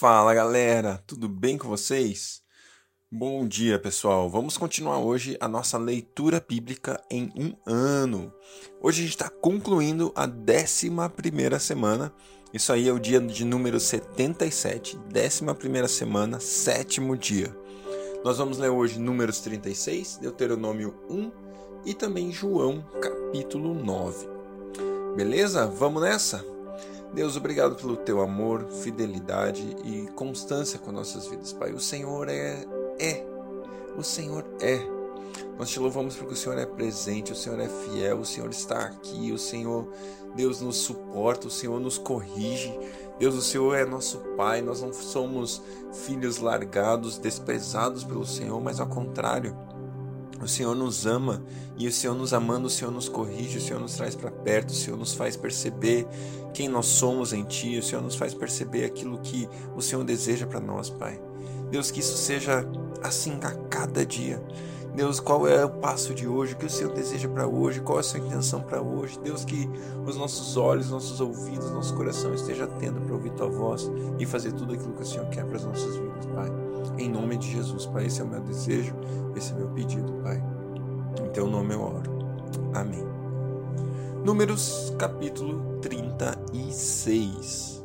Fala galera, tudo bem com vocês? Bom dia pessoal, vamos continuar hoje a nossa leitura bíblica em um ano. Hoje a gente está concluindo a 11 semana, isso aí é o dia de número 77, 11 semana, sétimo dia. Nós vamos ler hoje números 36, Deuteronômio 1 e também João capítulo 9. Beleza? Vamos nessa? Deus, obrigado pelo teu amor, fidelidade e constância com nossas vidas, Pai. O Senhor é, é. O Senhor é. Nós te louvamos porque o Senhor é presente, o Senhor é fiel, o Senhor está aqui, o Senhor, Deus nos suporta, o Senhor nos corrige. Deus, o Senhor é nosso Pai, nós não somos filhos largados, desprezados pelo Senhor, mas ao contrário. O Senhor nos ama e o Senhor nos amando, o Senhor nos corrige, o Senhor nos traz para perto, o Senhor nos faz perceber quem nós somos em Ti, o Senhor nos faz perceber aquilo que o Senhor deseja para nós, Pai. Deus, que isso seja assim a cada dia. Deus, qual é o passo de hoje? O que o Senhor deseja para hoje? Qual é a sua intenção para hoje? Deus, que os nossos olhos, nossos ouvidos, nosso coração esteja atento para ouvir Tua voz e fazer tudo aquilo que o Senhor quer para as nossas vidas, Pai. Em nome de Jesus, Pai, esse é o meu desejo, esse é o meu pedido, Pai. Em Teu nome eu oro. Amém. Números capítulo 36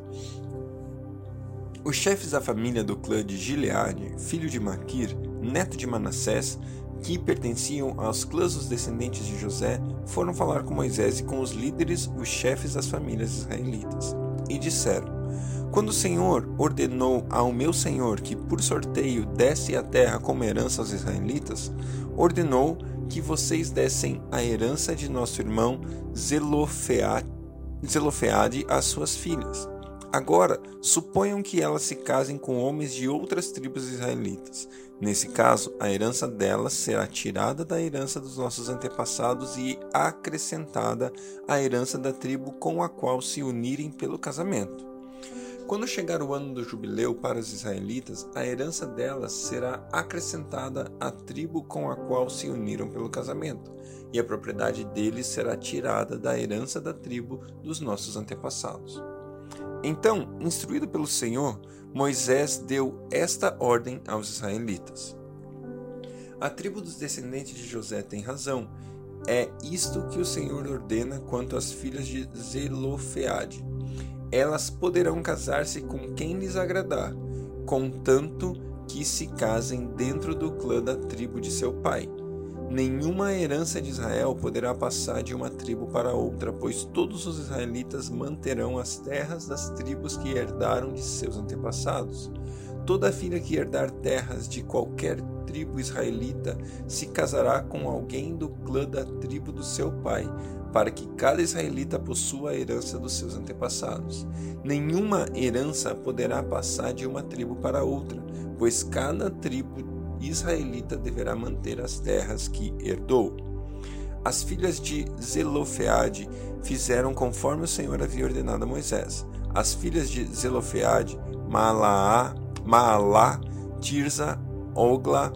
Os chefes da família do clã de Gileade, filho de Maquir, neto de Manassés, que pertenciam aos clãs dos descendentes de José, foram falar com Moisés e com os líderes, os chefes das famílias israelitas, e disseram: Quando o Senhor ordenou ao meu senhor que por sorteio desse a terra como herança aos israelitas, ordenou que vocês dessem a herança de nosso irmão Zelofeade, às suas filhas. Agora, suponham que elas se casem com homens de outras tribos israelitas. Nesse caso, a herança delas será tirada da herança dos nossos antepassados e acrescentada à herança da tribo com a qual se unirem pelo casamento. Quando chegar o ano do jubileu para os israelitas, a herança delas será acrescentada à tribo com a qual se uniram pelo casamento, e a propriedade deles será tirada da herança da tribo dos nossos antepassados. Então, instruído pelo Senhor, Moisés deu esta ordem aos israelitas: A tribo dos descendentes de José tem razão. É isto que o Senhor ordena quanto às filhas de Zelofeade. Elas poderão casar-se com quem lhes agradar, contanto que se casem dentro do clã da tribo de seu pai Nenhuma herança de Israel poderá passar de uma tribo para outra, pois todos os israelitas manterão as terras das tribos que herdaram de seus antepassados. Toda filha que herdar terras de qualquer tribo israelita se casará com alguém do clã da tribo do seu pai, para que cada israelita possua a herança dos seus antepassados. Nenhuma herança poderá passar de uma tribo para outra, pois cada tribo israelita deverá manter as terras que herdou. As filhas de Zelofeade fizeram conforme o Senhor havia ordenado a Moisés. As filhas de Zelofeade, Maalá, Maalá Tirza, Ogla,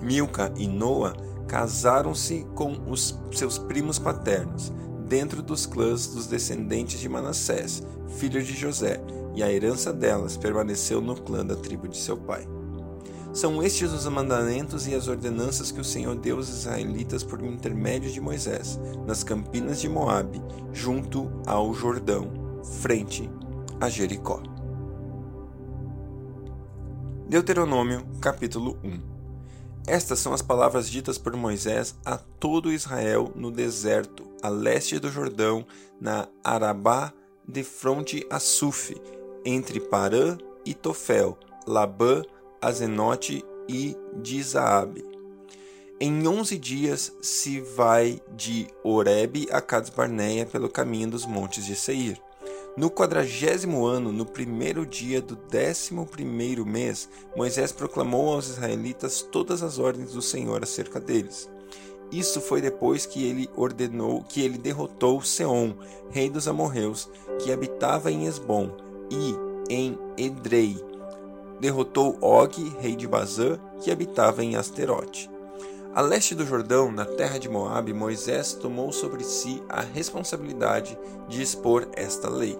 Milca e Noa, casaram-se com os seus primos paternos, dentro dos clãs dos descendentes de Manassés, filho de José, e a herança delas permaneceu no clã da tribo de seu pai. São estes os mandamentos e as ordenanças que o Senhor deu aos israelitas por intermédio de Moisés, nas campinas de Moabe, junto ao Jordão, frente a Jericó. Deuteronômio, capítulo 1 Estas são as palavras ditas por Moisés a todo Israel no deserto, a leste do Jordão, na Arabá, de fronte a Suf, entre Parã e Tofel, Labã, Azenote e de Zaabe. Em onze dias se vai de Oreb a Cades Barneia pelo caminho dos montes de Seir. No quadragésimo ano, no primeiro dia do décimo primeiro mês, Moisés proclamou aos israelitas todas as ordens do Senhor acerca deles. Isso foi depois que ele ordenou que ele derrotou Seom, rei dos amorreus, que habitava em Esbom, e em Edrei, derrotou Og, rei de Bazã, que habitava em Asterote. A leste do Jordão, na terra de Moabe, Moisés tomou sobre si a responsabilidade de expor esta lei.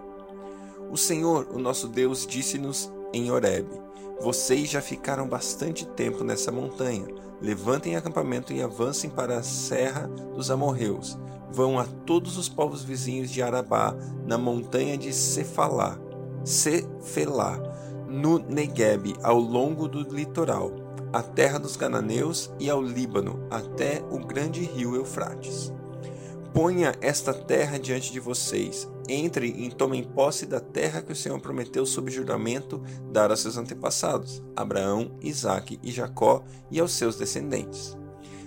O Senhor, o nosso Deus, disse-nos em Horebe. Vocês já ficaram bastante tempo nessa montanha. Levantem acampamento e avancem para a serra dos amorreus. Vão a todos os povos vizinhos de Arabá, na montanha de Cefalá, Cefelá, no Negueb, ao longo do litoral, à terra dos cananeus e ao Líbano, até o grande rio Eufrates. Ponha esta terra diante de vocês. Entrem e tomem posse da terra que o Senhor prometeu sob juramento dar a seus antepassados, Abraão, Isaque e Jacó, e aos seus descendentes.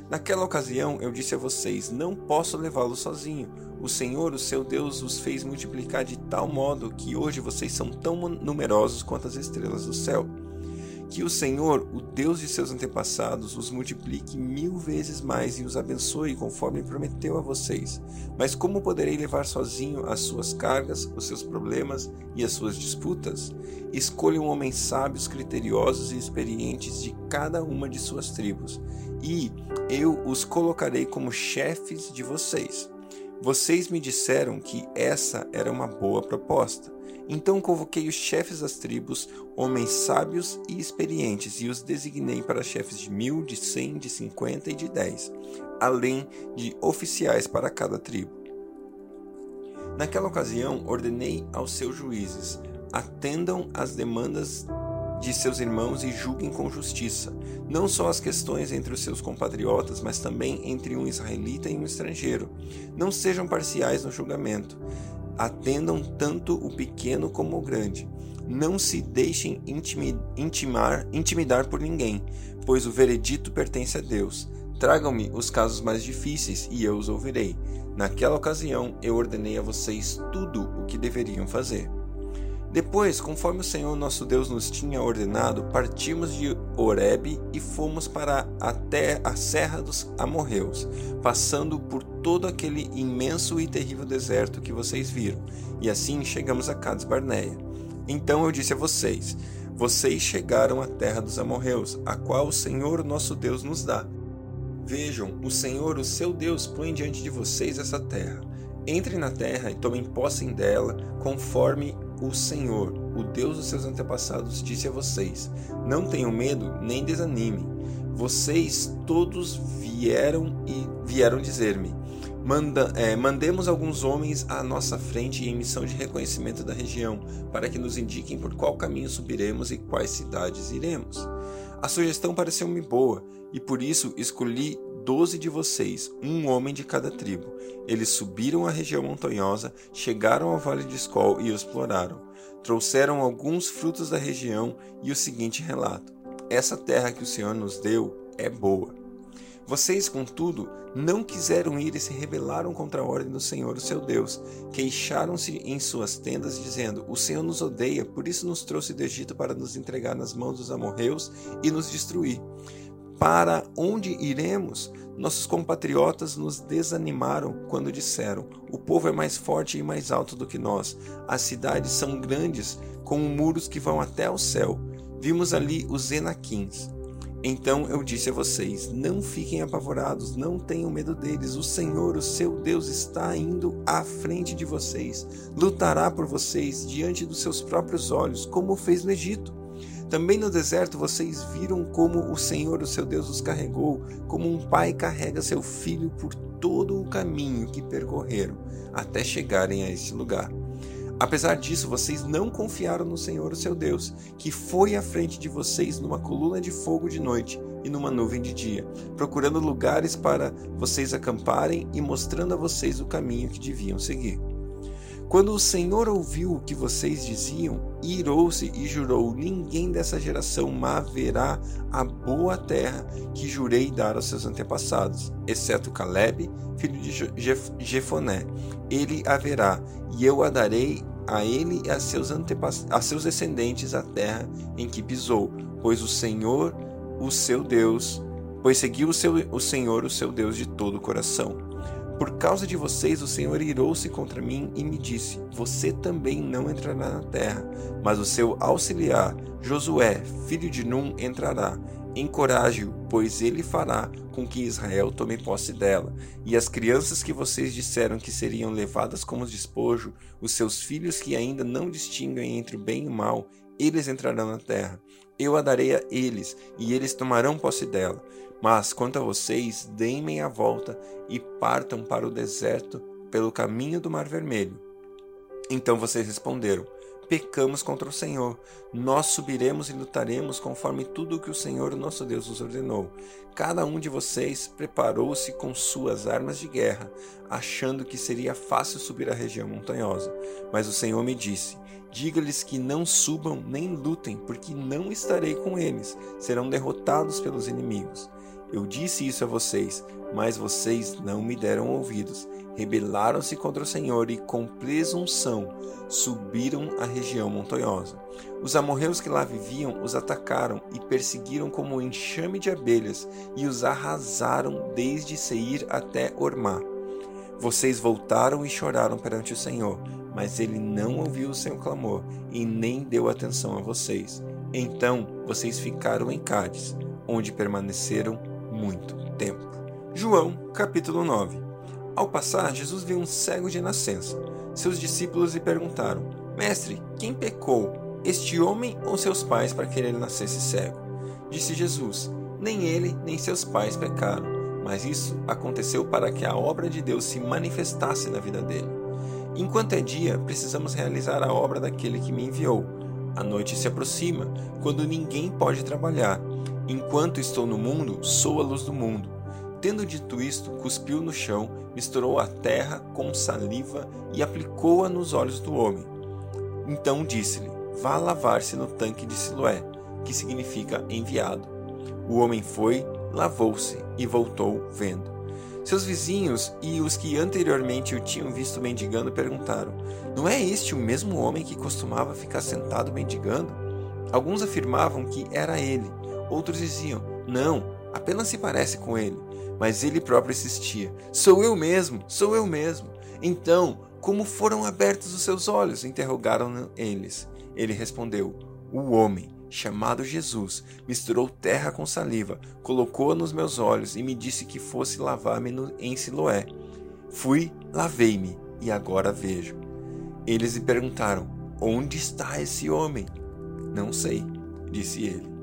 Naquela ocasião eu disse a vocês: Não posso levá-lo sozinho. O Senhor, o seu Deus, os fez multiplicar de tal modo que hoje vocês são tão numerosos quanto as estrelas do céu. Que o Senhor, o Deus de seus antepassados, os multiplique mil vezes mais e os abençoe conforme prometeu a vocês. Mas como poderei levar sozinho as suas cargas, os seus problemas e as suas disputas? Escolham homens sábios, criteriosos e experientes de cada uma de suas tribos, e eu os colocarei como chefes de vocês. Vocês me disseram que essa era uma boa proposta. Então convoquei os chefes das tribos, homens sábios e experientes, e os designei para chefes de mil, de cem, de cinquenta e de dez, além de oficiais para cada tribo. Naquela ocasião, ordenei aos seus juízes: atendam às demandas de seus irmãos e julguem com justiça, não só as questões entre os seus compatriotas, mas também entre um israelita e um estrangeiro. Não sejam parciais no julgamento atendam tanto o pequeno como o grande. Não se deixem intimar, intimidar por ninguém, pois o veredito pertence a Deus. Tragam-me os casos mais difíceis e eu os ouvirei. Naquela ocasião eu ordenei a vocês tudo o que deveriam fazer. Depois, conforme o Senhor nosso Deus nos tinha ordenado, partimos de Horebe e fomos para até a serra dos amorreus, passando por todo aquele imenso e terrível deserto que vocês viram, e assim chegamos a Cades Barneia. Então eu disse a vocês: Vocês chegaram à terra dos amorreus, a qual o Senhor nosso Deus nos dá. Vejam, o Senhor, o seu Deus, põe diante de vocês essa terra. Entrem na terra e tomem posse dela, conforme o Senhor, o Deus dos seus antepassados, disse a vocês: Não tenham medo, nem desanimem. Vocês todos vieram e vieram dizer-me: Manda, é, mandemos alguns homens à nossa frente em missão de reconhecimento da região, para que nos indiquem por qual caminho subiremos e quais cidades iremos. A sugestão pareceu-me boa, e por isso escolhi doze de vocês, um homem de cada tribo. Eles subiram a região montanhosa, chegaram ao vale de Escol e o exploraram. Trouxeram alguns frutos da região e o seguinte relato: Essa terra que o Senhor nos deu é boa. Vocês, contudo, não quiseram ir e se rebelaram contra a ordem do Senhor, o seu Deus. Queixaram-se em suas tendas, dizendo: O Senhor nos odeia, por isso nos trouxe do Egito para nos entregar nas mãos dos amorreus e nos destruir. Para onde iremos? Nossos compatriotas nos desanimaram quando disseram: O povo é mais forte e mais alto do que nós. As cidades são grandes, com muros que vão até o céu. Vimos ali os Enaquins. Então eu disse a vocês: Não fiquem apavorados, não tenham medo deles. O Senhor, o seu Deus, está indo à frente de vocês. Lutará por vocês diante dos seus próprios olhos, como fez no Egito. Também no deserto vocês viram como o Senhor, o seu Deus, os carregou, como um pai carrega seu filho por todo o caminho que percorreram até chegarem a este lugar. Apesar disso, vocês não confiaram no Senhor, o seu Deus, que foi à frente de vocês numa coluna de fogo de noite e numa nuvem de dia, procurando lugares para vocês acamparem e mostrando a vocês o caminho que deviam seguir. Quando o Senhor ouviu o que vocês diziam, irou-se e jurou: Ninguém dessa geração má verá a boa terra que jurei dar aos seus antepassados, exceto Caleb, filho de Jefoné. Ele a verá, e eu a darei a ele e a seus, a seus descendentes a terra em que pisou, pois o Senhor, o seu Deus, pois seguiu o, seu, o Senhor, o seu Deus, de todo o coração. Por causa de vocês, o Senhor irou-se contra mim e me disse: Você também não entrará na terra, mas o seu auxiliar, Josué, filho de Num, entrará. Encoraje-o, pois ele fará com que Israel tome posse dela. E as crianças que vocês disseram que seriam levadas como despojo, os seus filhos que ainda não distinguem entre o bem e o mal, eles entrarão na terra. Eu a darei a eles, e eles tomarão posse dela. Mas quanto a vocês, deem meia volta e partam para o deserto pelo caminho do Mar Vermelho. Então vocês responderam: pecamos contra o Senhor. Nós subiremos e lutaremos conforme tudo o que o Senhor, nosso Deus, nos ordenou. Cada um de vocês preparou-se com suas armas de guerra, achando que seria fácil subir a região montanhosa. Mas o Senhor me disse: Diga-lhes que não subam nem lutem, porque não estarei com eles. Serão derrotados pelos inimigos. Eu disse isso a vocês, mas vocês não me deram ouvidos rebelaram-se contra o Senhor e, com presunção, subiram a região montanhosa. Os amorreus que lá viviam os atacaram e perseguiram como um enxame de abelhas e os arrasaram desde Seir até Ormá. Vocês voltaram e choraram perante o Senhor, mas ele não ouviu o seu clamor e nem deu atenção a vocês. Então vocês ficaram em Cádiz, onde permaneceram muito tempo. João, capítulo 9. Ao passar, Jesus viu um cego de nascença. Seus discípulos lhe perguntaram: Mestre, quem pecou, este homem ou seus pais, para que ele nascesse cego? Disse Jesus: Nem ele, nem seus pais pecaram, mas isso aconteceu para que a obra de Deus se manifestasse na vida dele. Enquanto é dia, precisamos realizar a obra daquele que me enviou. A noite se aproxima, quando ninguém pode trabalhar. Enquanto estou no mundo, sou a luz do mundo. Tendo dito isto, cuspiu no chão, misturou a terra com saliva e aplicou-a nos olhos do homem. Então disse-lhe: Vá lavar-se no tanque de Siloé, que significa enviado. O homem foi, lavou-se e voltou vendo. Seus vizinhos e os que anteriormente o tinham visto mendigando perguntaram: Não é este o mesmo homem que costumava ficar sentado mendigando? Alguns afirmavam que era ele, outros diziam: Não, apenas se parece com ele mas ele próprio insistia: Sou eu mesmo, sou eu mesmo. Então, como foram abertos os seus olhos? interrogaram eles. Ele respondeu: O homem, chamado Jesus, misturou terra com saliva, colocou-a nos meus olhos e me disse que fosse lavar-me em Siloé. Fui, lavei-me e agora vejo. Eles lhe perguntaram: Onde está esse homem? Não sei, disse ele.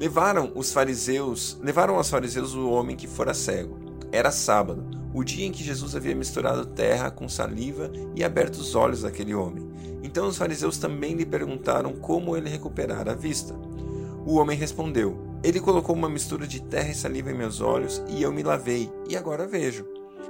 Levaram os fariseus, levaram aos fariseus o homem que fora cego. Era sábado, o dia em que Jesus havia misturado terra com saliva e aberto os olhos daquele homem. Então os fariseus também lhe perguntaram como ele recuperara a vista. O homem respondeu: Ele colocou uma mistura de terra e saliva em meus olhos e eu me lavei, e agora vejo.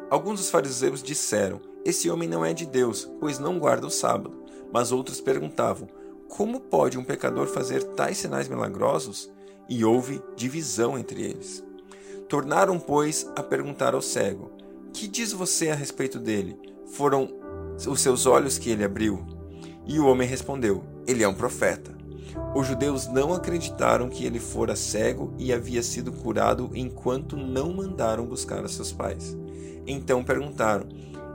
Alguns dos fariseus disseram: Esse homem não é de Deus, pois não guarda o sábado. Mas outros perguntavam: Como pode um pecador fazer tais sinais milagrosos? E houve divisão entre eles. Tornaram, pois, a perguntar ao cego: Que diz você a respeito dele? Foram os seus olhos que ele abriu? E o homem respondeu: Ele é um profeta. Os judeus não acreditaram que ele fora cego e havia sido curado enquanto não mandaram buscar a seus pais. Então perguntaram: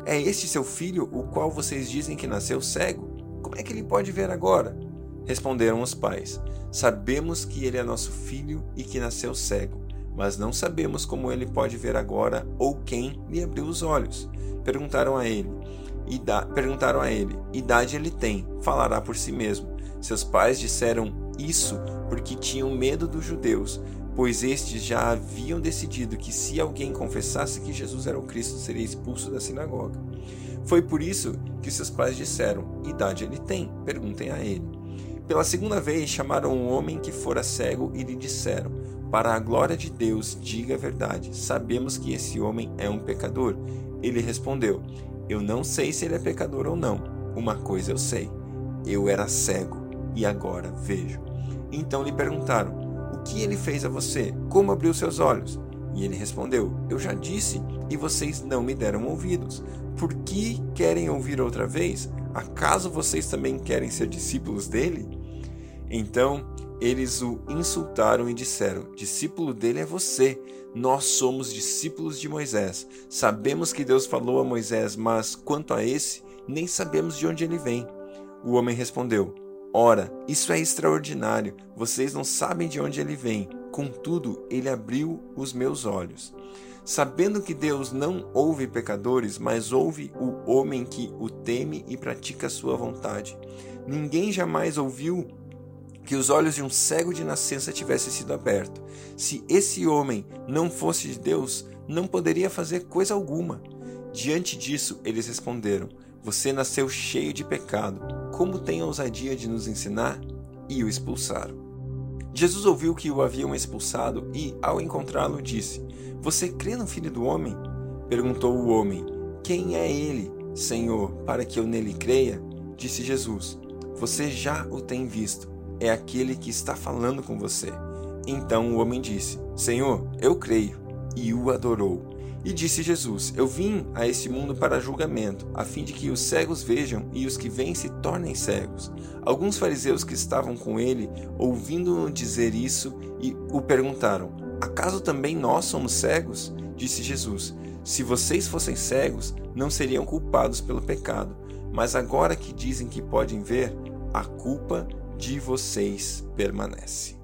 É este seu filho, o qual vocês dizem que nasceu cego? Como é que ele pode ver agora? Responderam os pais: Sabemos que ele é nosso filho e que nasceu cego, mas não sabemos como ele pode ver agora ou quem lhe abriu os olhos. Perguntaram a ele: Ida perguntaram a ele: Idade ele tem? Falará por si mesmo. Seus pais disseram isso porque tinham medo dos judeus, pois estes já haviam decidido que se alguém confessasse que Jesus era o Cristo, seria expulso da sinagoga. Foi por isso que seus pais disseram: Idade ele tem? Perguntem a ele. Pela segunda vez chamaram um homem que fora cego e lhe disseram: Para a glória de Deus, diga a verdade. Sabemos que esse homem é um pecador. Ele respondeu: Eu não sei se ele é pecador ou não. Uma coisa eu sei: eu era cego e agora vejo. Então lhe perguntaram: O que ele fez a você? Como abriu seus olhos? E ele respondeu: Eu já disse e vocês não me deram ouvidos. Por que querem ouvir outra vez? Acaso vocês também querem ser discípulos dele? Então eles o insultaram e disseram: Discípulo dele é você. Nós somos discípulos de Moisés. Sabemos que Deus falou a Moisés, mas quanto a esse, nem sabemos de onde ele vem. O homem respondeu: Ora, isso é extraordinário. Vocês não sabem de onde ele vem. Contudo, ele abriu os meus olhos sabendo que Deus não ouve pecadores, mas ouve o homem que o teme e pratica sua vontade. Ninguém jamais ouviu que os olhos de um cego de nascença tivessem sido abertos. Se esse homem não fosse de Deus, não poderia fazer coisa alguma. Diante disso, eles responderam: Você nasceu cheio de pecado. Como tem ousadia de nos ensinar? E o expulsaram. Jesus ouviu que o haviam expulsado e, ao encontrá-lo, disse: Você crê no Filho do Homem? Perguntou o homem: Quem é ele, Senhor, para que eu nele creia? Disse Jesus: Você já o tem visto é aquele que está falando com você. Então o homem disse: Senhor, eu creio. E o adorou. E disse Jesus: Eu vim a este mundo para julgamento, a fim de que os cegos vejam e os que veem se tornem cegos. Alguns fariseus que estavam com ele, ouvindo-no dizer isso, e o perguntaram: Acaso também nós somos cegos? Disse Jesus: Se vocês fossem cegos, não seriam culpados pelo pecado. Mas agora que dizem que podem ver, a culpa de vocês permanece.